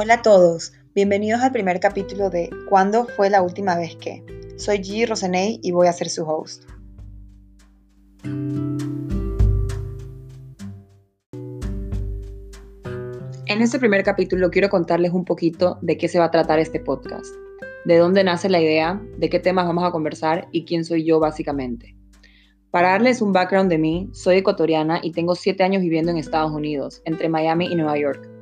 Hola a todos, bienvenidos al primer capítulo de ¿Cuándo fue la última vez que? Soy G. Roseney y voy a ser su host. En este primer capítulo quiero contarles un poquito de qué se va a tratar este podcast, de dónde nace la idea, de qué temas vamos a conversar y quién soy yo básicamente. Para darles un background de mí, soy ecuatoriana y tengo 7 años viviendo en Estados Unidos, entre Miami y Nueva York.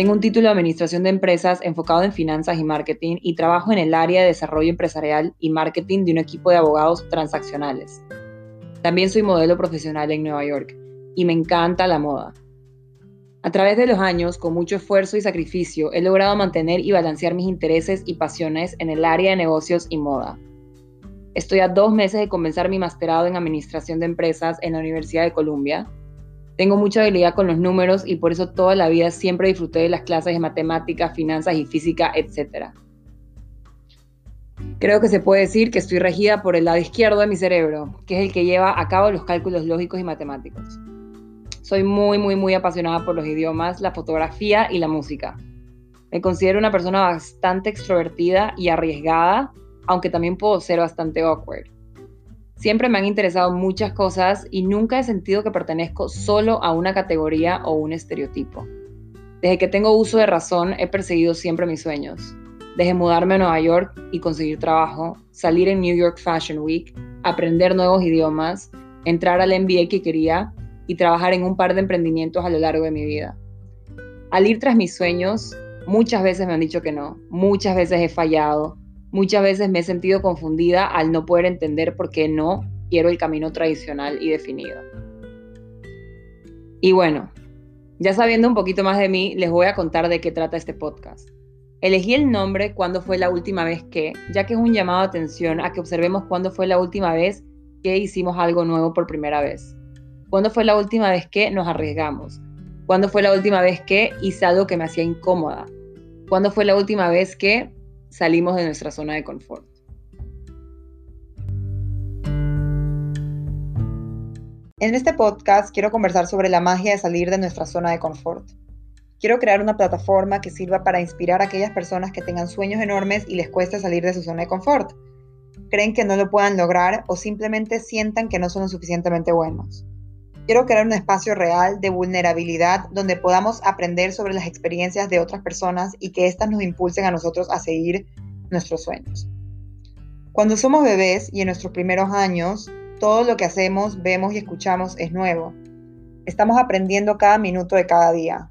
Tengo un título de Administración de Empresas enfocado en finanzas y marketing y trabajo en el área de desarrollo empresarial y marketing de un equipo de abogados transaccionales. También soy modelo profesional en Nueva York y me encanta la moda. A través de los años, con mucho esfuerzo y sacrificio, he logrado mantener y balancear mis intereses y pasiones en el área de negocios y moda. Estoy a dos meses de comenzar mi masterado en Administración de Empresas en la Universidad de Columbia tengo mucha habilidad con los números y por eso toda la vida siempre disfruté de las clases de matemáticas, finanzas y física, etc. Creo que se puede decir que estoy regida por el lado izquierdo de mi cerebro, que es el que lleva a cabo los cálculos lógicos y matemáticos. Soy muy, muy, muy apasionada por los idiomas, la fotografía y la música. Me considero una persona bastante extrovertida y arriesgada, aunque también puedo ser bastante awkward. Siempre me han interesado muchas cosas y nunca he sentido que pertenezco solo a una categoría o un estereotipo. Desde que tengo uso de razón he perseguido siempre mis sueños. Desde mudarme a Nueva York y conseguir trabajo, salir en New York Fashion Week, aprender nuevos idiomas, entrar al MBA que quería y trabajar en un par de emprendimientos a lo largo de mi vida. Al ir tras mis sueños, muchas veces me han dicho que no, muchas veces he fallado, Muchas veces me he sentido confundida al no poder entender por qué no quiero el camino tradicional y definido. Y bueno, ya sabiendo un poquito más de mí, les voy a contar de qué trata este podcast. Elegí el nombre cuando fue la última vez que, ya que es un llamado de atención a que observemos cuándo fue la última vez que hicimos algo nuevo por primera vez. ¿Cuándo fue la última vez que nos arriesgamos? ¿Cuándo fue la última vez que hice algo que me hacía incómoda? ¿Cuándo fue la última vez que salimos de nuestra zona de confort. En este podcast quiero conversar sobre la magia de salir de nuestra zona de confort. Quiero crear una plataforma que sirva para inspirar a aquellas personas que tengan sueños enormes y les cueste salir de su zona de confort. Creen que no lo puedan lograr o simplemente sientan que no son lo suficientemente buenos. Quiero crear un espacio real de vulnerabilidad donde podamos aprender sobre las experiencias de otras personas y que éstas nos impulsen a nosotros a seguir nuestros sueños. Cuando somos bebés y en nuestros primeros años, todo lo que hacemos, vemos y escuchamos es nuevo. Estamos aprendiendo cada minuto de cada día.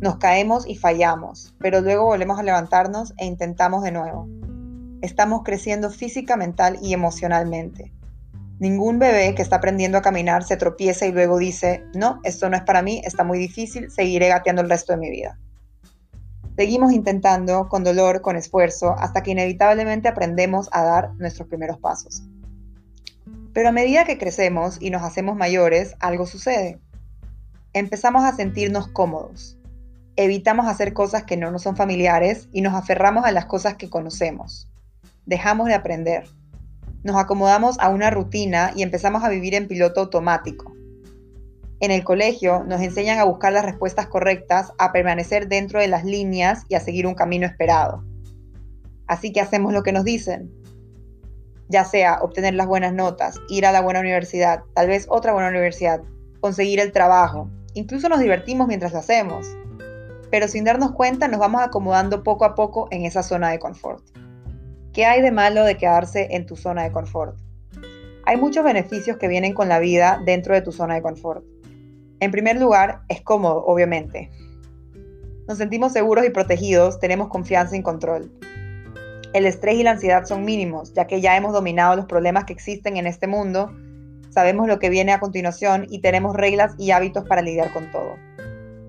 Nos caemos y fallamos, pero luego volvemos a levantarnos e intentamos de nuevo. Estamos creciendo física, mental y emocionalmente. Ningún bebé que está aprendiendo a caminar se tropieza y luego dice, no, esto no es para mí, está muy difícil, seguiré gateando el resto de mi vida. Seguimos intentando, con dolor, con esfuerzo, hasta que inevitablemente aprendemos a dar nuestros primeros pasos. Pero a medida que crecemos y nos hacemos mayores, algo sucede. Empezamos a sentirnos cómodos. Evitamos hacer cosas que no nos son familiares y nos aferramos a las cosas que conocemos. Dejamos de aprender nos acomodamos a una rutina y empezamos a vivir en piloto automático. En el colegio nos enseñan a buscar las respuestas correctas, a permanecer dentro de las líneas y a seguir un camino esperado. Así que hacemos lo que nos dicen. Ya sea obtener las buenas notas, ir a la buena universidad, tal vez otra buena universidad, conseguir el trabajo. Incluso nos divertimos mientras lo hacemos. Pero sin darnos cuenta nos vamos acomodando poco a poco en esa zona de confort. ¿Qué hay de malo de quedarse en tu zona de confort? Hay muchos beneficios que vienen con la vida dentro de tu zona de confort. En primer lugar, es cómodo, obviamente. Nos sentimos seguros y protegidos, tenemos confianza y control. El estrés y la ansiedad son mínimos, ya que ya hemos dominado los problemas que existen en este mundo, sabemos lo que viene a continuación y tenemos reglas y hábitos para lidiar con todo.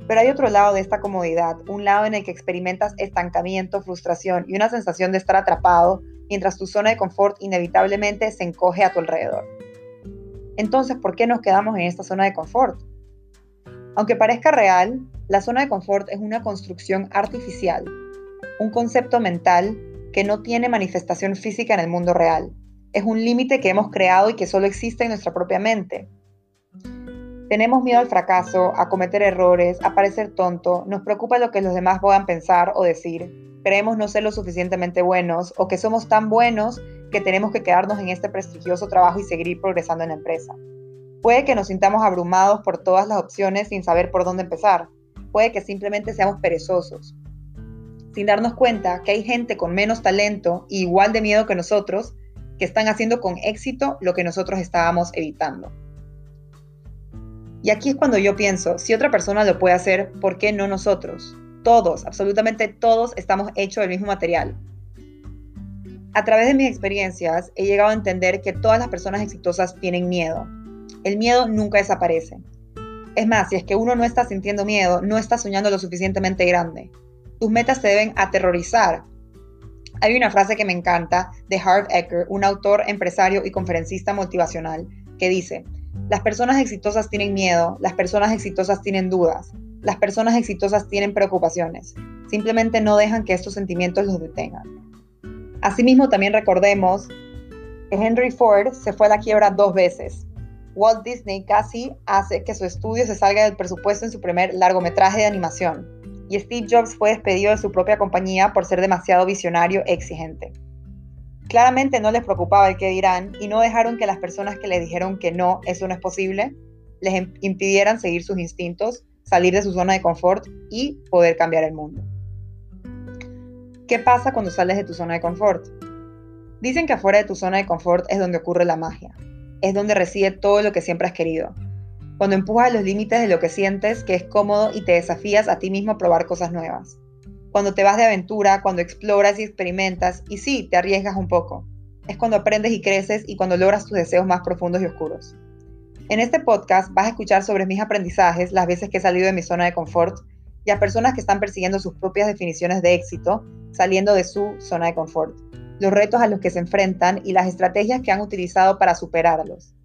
Pero hay otro lado de esta comodidad, un lado en el que experimentas estancamiento, frustración y una sensación de estar atrapado mientras tu zona de confort inevitablemente se encoge a tu alrededor. Entonces, ¿por qué nos quedamos en esta zona de confort? Aunque parezca real, la zona de confort es una construcción artificial, un concepto mental que no tiene manifestación física en el mundo real. Es un límite que hemos creado y que solo existe en nuestra propia mente. Tenemos miedo al fracaso, a cometer errores, a parecer tonto, nos preocupa lo que los demás puedan pensar o decir, creemos no ser lo suficientemente buenos o que somos tan buenos que tenemos que quedarnos en este prestigioso trabajo y seguir progresando en la empresa. Puede que nos sintamos abrumados por todas las opciones sin saber por dónde empezar. Puede que simplemente seamos perezosos, sin darnos cuenta que hay gente con menos talento y igual de miedo que nosotros que están haciendo con éxito lo que nosotros estábamos evitando. Y aquí es cuando yo pienso, si otra persona lo puede hacer, ¿por qué no nosotros? Todos, absolutamente todos estamos hechos del mismo material. A través de mis experiencias he llegado a entender que todas las personas exitosas tienen miedo. El miedo nunca desaparece. Es más, si es que uno no está sintiendo miedo, no está soñando lo suficientemente grande. Tus metas te deben aterrorizar. Hay una frase que me encanta de Harv Eker, un autor, empresario y conferencista motivacional, que dice, las personas exitosas tienen miedo, las personas exitosas tienen dudas, las personas exitosas tienen preocupaciones. Simplemente no dejan que estos sentimientos los detengan. Asimismo, también recordemos que Henry Ford se fue a la quiebra dos veces. Walt Disney casi hace que su estudio se salga del presupuesto en su primer largometraje de animación. Y Steve Jobs fue despedido de su propia compañía por ser demasiado visionario e exigente. Claramente no les preocupaba el que dirán y no dejaron que las personas que les dijeron que no, eso no es posible, les impidieran seguir sus instintos, salir de su zona de confort y poder cambiar el mundo. ¿Qué pasa cuando sales de tu zona de confort? Dicen que afuera de tu zona de confort es donde ocurre la magia, es donde reside todo lo que siempre has querido. Cuando empujas los límites de lo que sientes, que es cómodo y te desafías a ti mismo a probar cosas nuevas cuando te vas de aventura, cuando exploras y experimentas, y sí, te arriesgas un poco. Es cuando aprendes y creces y cuando logras tus deseos más profundos y oscuros. En este podcast vas a escuchar sobre mis aprendizajes, las veces que he salido de mi zona de confort y a personas que están persiguiendo sus propias definiciones de éxito, saliendo de su zona de confort, los retos a los que se enfrentan y las estrategias que han utilizado para superarlos.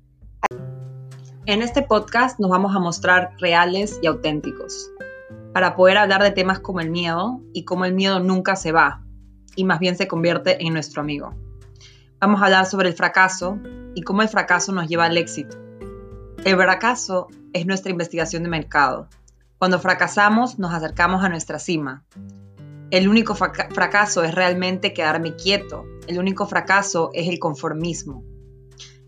En este podcast nos vamos a mostrar reales y auténticos para poder hablar de temas como el miedo y cómo el miedo nunca se va y más bien se convierte en nuestro amigo. Vamos a hablar sobre el fracaso y cómo el fracaso nos lleva al éxito. El fracaso es nuestra investigación de mercado. Cuando fracasamos nos acercamos a nuestra cima. El único fracaso es realmente quedarme quieto. El único fracaso es el conformismo.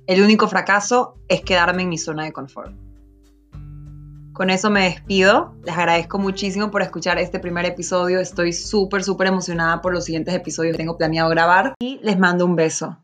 El único fracaso es quedarme en mi zona de confort. Con eso me despido. Les agradezco muchísimo por escuchar este primer episodio. Estoy súper, súper emocionada por los siguientes episodios que tengo planeado grabar y les mando un beso.